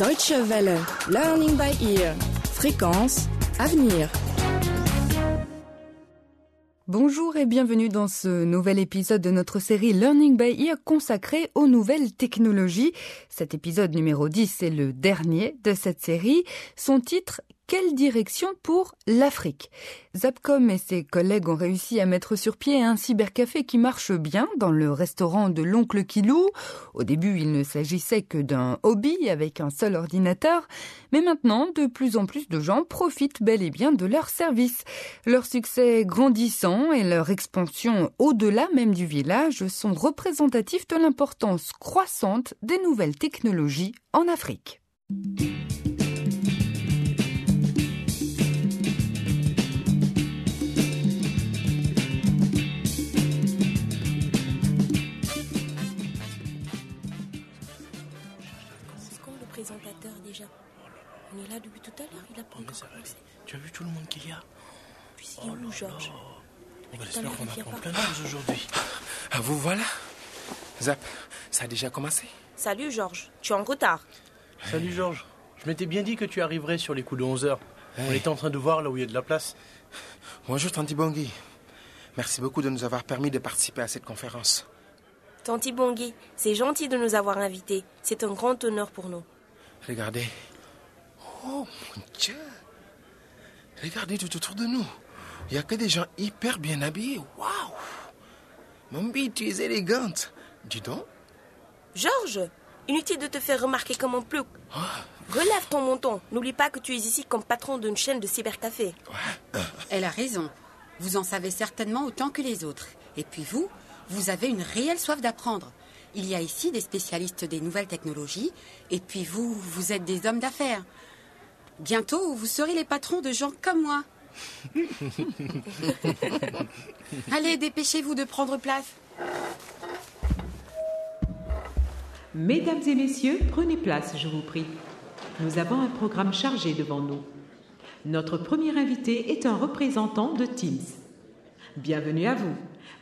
Deutsche Welle, Learning by Ear, Fréquence, Avenir. Bonjour et bienvenue dans ce nouvel épisode de notre série Learning by Ear consacrée aux nouvelles technologies. Cet épisode numéro 10 est le dernier de cette série. Son titre quelle direction pour l'Afrique Zapcom et ses collègues ont réussi à mettre sur pied un cybercafé qui marche bien dans le restaurant de l'oncle Kilou. Au début, il ne s'agissait que d'un hobby avec un seul ordinateur, mais maintenant, de plus en plus de gens profitent bel et bien de leur service. Leur succès grandissant et leur expansion au-delà même du village sont représentatifs de l'importance croissante des nouvelles technologies en Afrique. Tout à l'heure, il a pas encore commencé. Tu as vu tout le monde qu'il y a Puis il est où, Georges On à espère qu'on apprend plein de choses aujourd'hui. Ah, vous voilà Zap, ça a déjà commencé Salut, Georges. Tu es en retard. Salut Georges. Je m'étais bien dit que tu arriverais sur les coups de 11h. On était en train de voir là où il y a de la place. Bonjour, Tanti Bangui. Merci beaucoup de nous avoir permis de participer à cette conférence. Tanti Bongui, c'est gentil de nous avoir invités. C'est un grand honneur pour nous. Regardez. Oh mon Dieu Regardez tout autour de nous. Il n'y a que des gens hyper bien habillés. Waouh Mambi, tu es élégante. Dis donc. Georges, inutile de te faire remarquer comme un plouc. Relève ton menton. N'oublie pas que tu es ici comme patron d'une chaîne de cybercafé. Elle a raison. Vous en savez certainement autant que les autres. Et puis vous, vous avez une réelle soif d'apprendre. Il y a ici des spécialistes des nouvelles technologies, et puis vous, vous êtes des hommes d'affaires. Bientôt, vous serez les patrons de gens comme moi. Allez, dépêchez-vous de prendre place. Mesdames et messieurs, prenez place, je vous prie. Nous avons un programme chargé devant nous. Notre premier invité est un représentant de Teams. Bienvenue à vous.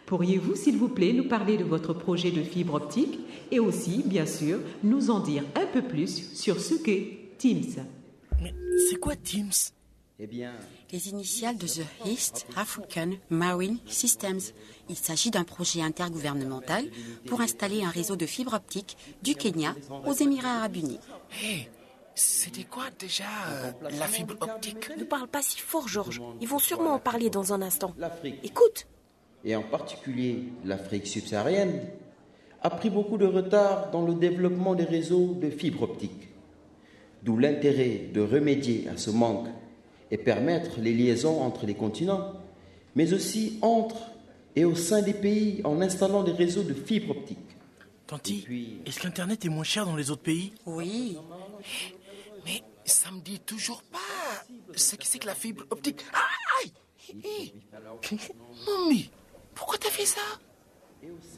Pourriez-vous, s'il vous plaît, nous parler de votre projet de fibre optique et aussi, bien sûr, nous en dire un peu plus sur ce qu'est Teams? Mais c'est quoi Teams Eh bien, Les initiales de The East African Marine Systems. Il s'agit d'un projet intergouvernemental pour installer un réseau de fibre optique du Kenya aux Émirats arabes unis. Hé, c'était quoi déjà euh, la fibre optique Ne parle pas si fort, Georges. Ils vont sûrement en parler dans un instant. l'Afrique, Écoute, et en particulier l'Afrique subsaharienne, a pris beaucoup de retard dans le développement des réseaux de fibre optique. D'où l'intérêt de remédier à ce manque et permettre les liaisons entre les continents, mais aussi entre et au sein des pays en installant des réseaux de fibre optique. Tanti, puis- est-ce qu'Internet est moins cher dans les autres pays? Oui, Mais ça me dit toujours pas ce que c'est que la fibre optique. Ah, Aïe Mamie, pourquoi t'as fait ça?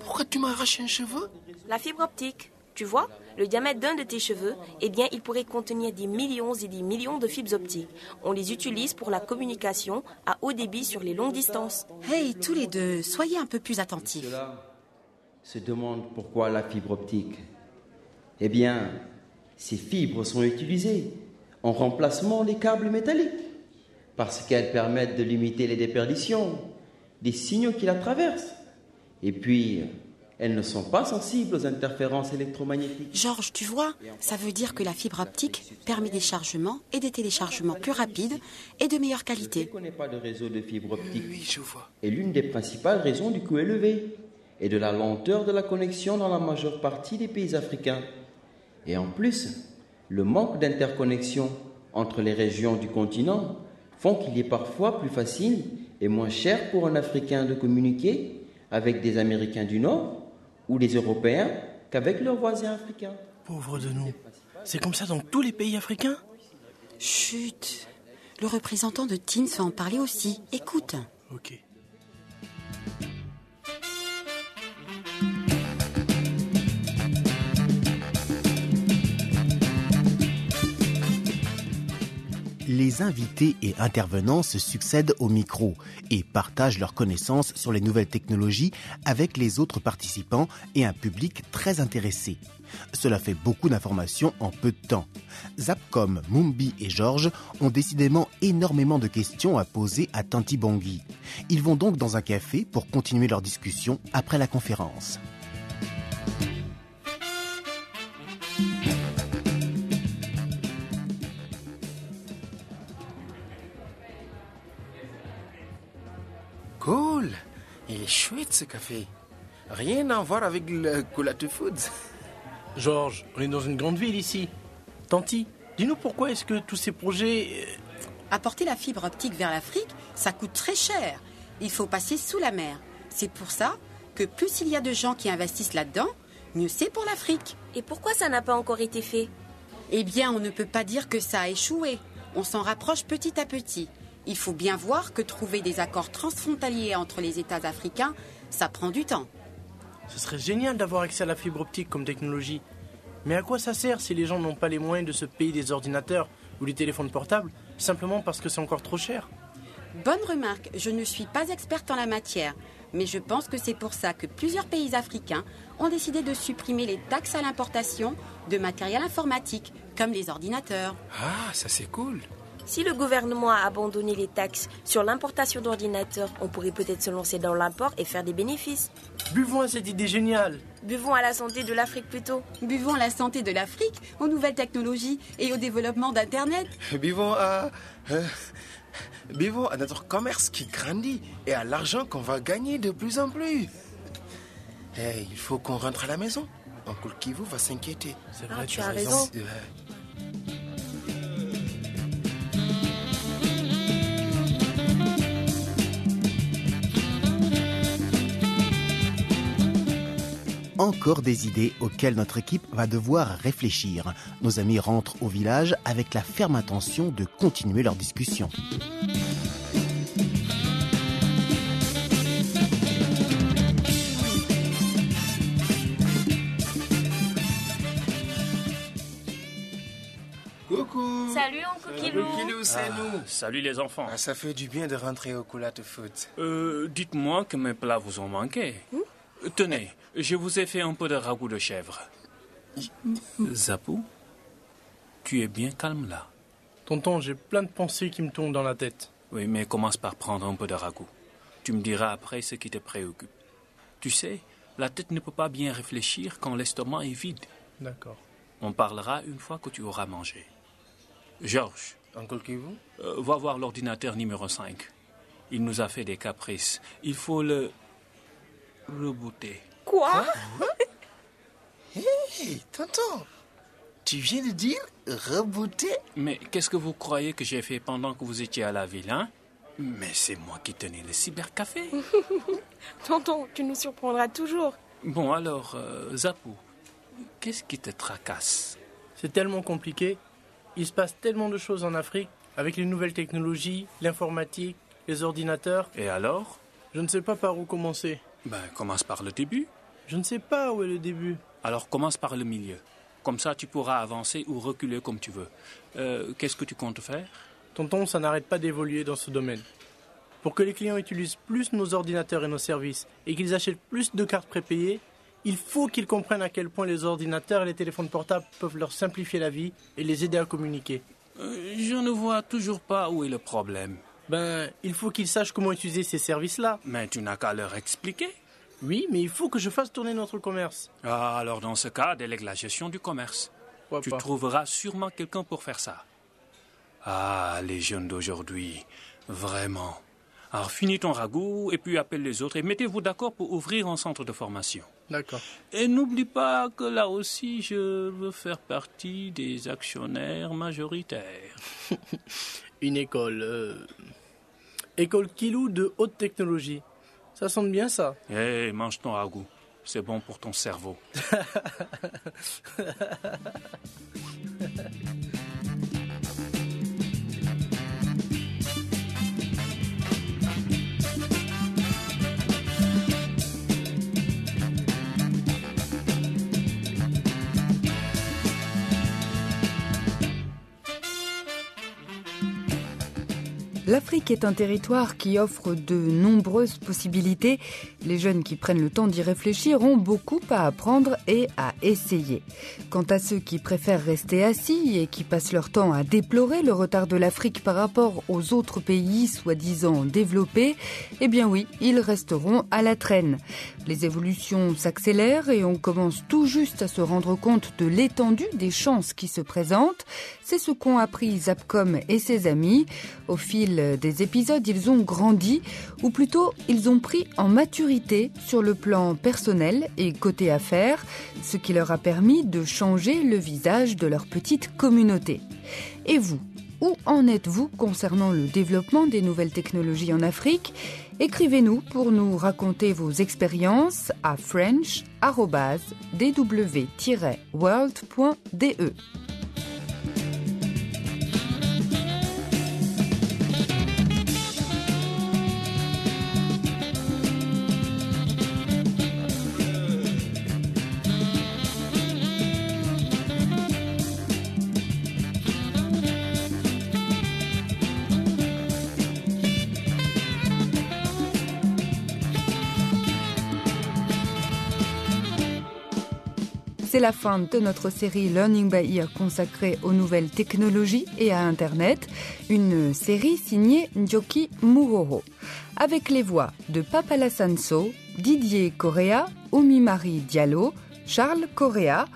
Pourquoi tu m'as arraché un cheveu? La fibre optique. Tu vois, le diamètre d'un de tes cheveux, eh bien, il pourrait contenir des millions et des millions de fibres optiques. On les utilise pour la communication à haut débit sur les longues distances. hey, tous les deux, soyez un peu plus attentifs. Cela se demande pourquoi la fibre optique. Eh bien, ces fibres sont utilisées en remplacement des câbles métalliques parce qu'elles permettent de limiter les déperditions des signaux qui la traversent. Et puis, elles ne sont pas sensibles aux interférences électromagnétiques. Georges, tu vois, ça veut dire que la fibre optique permet des chargements et des téléchargements plus rapides et de meilleure Je qualité. ne connais pas de réseau de fibre optique Oui, je vois. est l'une des principales raisons du coût élevé et de la lenteur de la connexion dans la majeure partie des pays africains. Et en plus, le manque d'interconnexion entre les régions du continent font qu'il est parfois plus facile et moins cher pour un Africain de communiquer avec des Américains du Nord ou des Européens qu'avec leurs voisins africains. Pauvre de nous. C'est comme ça dans tous les pays africains? Chut, le représentant de Teams va en parler aussi. Écoute. Ok. Les invités et intervenants se succèdent au micro et partagent leurs connaissances sur les nouvelles technologies avec les autres participants et un public très intéressé. Cela fait beaucoup d'informations en peu de temps. Zapcom, Mumbi et Georges ont décidément énormément de questions à poser à Tanti Bangui. Ils vont donc dans un café pour continuer leur discussion après la conférence. Ce café. Rien à voir avec le Coulate Foods. Georges, on est dans une grande ville ici. Tanti, dis-nous pourquoi est-ce que tous ces projets... euh, Apporter la fibre optique vers l'Afrique, ça coûte très cher. Il faut passer sous la mer. C'est pour ça que plus il y a de gens qui investissent là-dedans, mieux c'est pour l'Afrique. Et pourquoi ça n'a pas encore été fait? Eh bien, on ne peut pas dire que ça a échoué. On s'en rapproche petit à petit. Il faut bien voir que trouver des accords transfrontaliers entre les États africains, ça prend du temps. Ce serait génial d'avoir accès à la fibre optique comme technologie. Mais à quoi ça sert si les gens n'ont pas les moyens de se payer des ordinateurs ou des téléphones portables simplement parce que c'est encore trop cher? Bonne remarque, je ne suis pas experte en la matière, mais je pense que c'est pour ça que plusieurs pays africains ont décidé de supprimer les taxes à l'importation de matériel informatique, comme les ordinateurs. Ah, ça c'est cool. Si le gouvernement a abandonné les taxes sur l'importation d'ordinateurs, on pourrait peut-être se lancer dans l'import et faire des bénéfices. Buvons à cette idée géniale Buvons à la santé de l'Afrique plutôt. Buvons la santé de l'Afrique aux nouvelles technologies et au développement d'Internet. Buvons à... euh, buvons à notre commerce qui grandit et à l'argent qu'on va gagner de plus en plus. Eh, il faut qu'on rentre à la maison. Oncle Kivu va s'inquiéter. C'est Ah, vrai, tu as raison. Euh, Encore des idées auxquelles notre équipe va devoir réfléchir. Nos amis rentrent au village avec la ferme intention de continuer leur discussion. Coucou Salut, Oncle Kilou. C'est nous Salut les enfants. Ah, Ça fait du bien de rentrer au Coulate Food. Euh, dites-moi que mes plats vous ont manqué. Euh, Tenez, je vous ai fait un peu de ragoût de chèvre. Zapou, tu es bien calme là. Tonton, j'ai plein de pensées qui me tournent dans la tête. Oui, mais commence par prendre un peu de ragoût. Tu me diras après ce qui te préoccupe. Tu sais, la tête ne peut pas bien réfléchir quand l'estomac est vide. D'accord. On parlera une fois que tu auras mangé. Georges, Kivu euh, va voir l'ordinateur numéro 5. Il nous a fait des caprices. Il faut le rebooter. Quoi Hé, tonton Tu viens de dire rebooter Mais qu'est-ce que vous croyez que j'ai fait pendant que vous étiez à la ville, hein? Mais c'est moi qui tenais le cybercafé. Tonton, tu nous surprendras toujours. bon, alors, euh, Zapou, qu'est-ce qui te tracasse? C'est tellement compliqué. Il se passe tellement de choses en Afrique avec les nouvelles technologies, l'informatique, les ordinateurs. Et alors? Je ne sais pas par où commencer. Ben, commence par le début. Je ne sais pas où est le début. Alors, commence par le milieu. Comme ça, tu pourras avancer ou reculer comme tu veux. Euh, qu'est-ce que tu comptes faire? Tonton, ça n'arrête pas d'évoluer dans ce domaine. Pour que les clients utilisent plus nos ordinateurs et nos services et qu'ils achètent plus de cartes prépayées, il faut qu'ils comprennent à quel point les ordinateurs et les téléphones portables peuvent leur simplifier la vie et les aider à communiquer. Euh, Je ne vois toujours pas où est le problème. Ben, il faut qu'ils sachent comment utiliser ces services-là. Mais tu n'as qu'à leur expliquer. Oui, mais il faut que je fasse tourner notre commerce. Ah, alors dans ce cas, délègue la gestion du commerce. Pourquoi Tu pas? trouveras sûrement quelqu'un pour faire ça. Ah, les jeunes d'aujourd'hui, vraiment. Alors finis ton ragoût et puis appelle les autres et mettez-vous d'accord pour ouvrir un centre de formation. D'accord. Et n'oublie pas que là aussi, je veux faire partie des actionnaires majoritaires. Une école. euh, École Kilou de haute technologie. Ça sonne bien ça. Hé, mange ton ragoût. C'est bon pour ton cerveau. L'Afrique est un territoire qui offre de nombreuses possibilités. Les jeunes qui prennent le temps d'y réfléchir ont beaucoup à apprendre et à essayer. Quant à ceux qui préfèrent rester assis et qui passent leur temps à déplorer le retard de l'Afrique par rapport aux autres pays soi-disant développés, eh bien oui, ils resteront à la traîne. Les évolutions s'accélèrent et on commence tout juste à se rendre compte de l'étendue des chances qui se présentent. C'est ce qu'ont appris Zapcom et ses amis. Au fil des épisodes, ils ont grandi, ou plutôt ils ont pris en maturité sur le plan personnel et côté affaires, ce qui leur a permis de changer le visage de leur petite communauté. Et vous, où en êtes-vous concernant le développement des nouvelles technologies en Afrique? Écrivez-nous pour nous raconter vos expériences à french.dw-world.de. C'est la fin de notre série Learning by Ear consacrée aux nouvelles technologies et à Internet, une série signée Njoki Muhoro, avec les voix de Papala Sanso, Didier Correa, Oumi Marie Diallo, Charles Correa,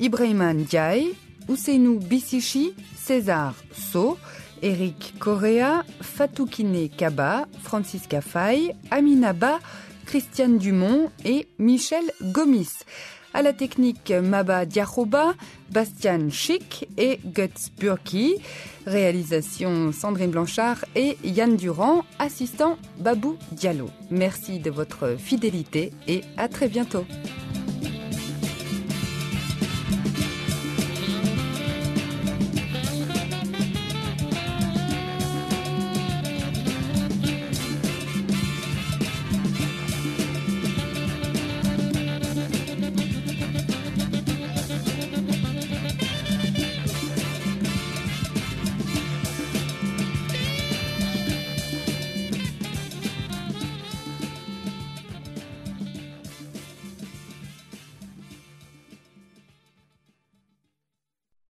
Ibrahima Ndiaye, Ousseinou Bissichi, César So, Eric Correa, Fatoukine Kaba, Francisca Faye, Aminaba, Christiane Dumont et Michel Gomis à la technique Maba Diaroba, Bastian Schick et Guts Burki. Réalisation Sandrine Blanchard et Yann Durand, assistant Babou Diallo. Merci de votre fidélité et à très bientôt.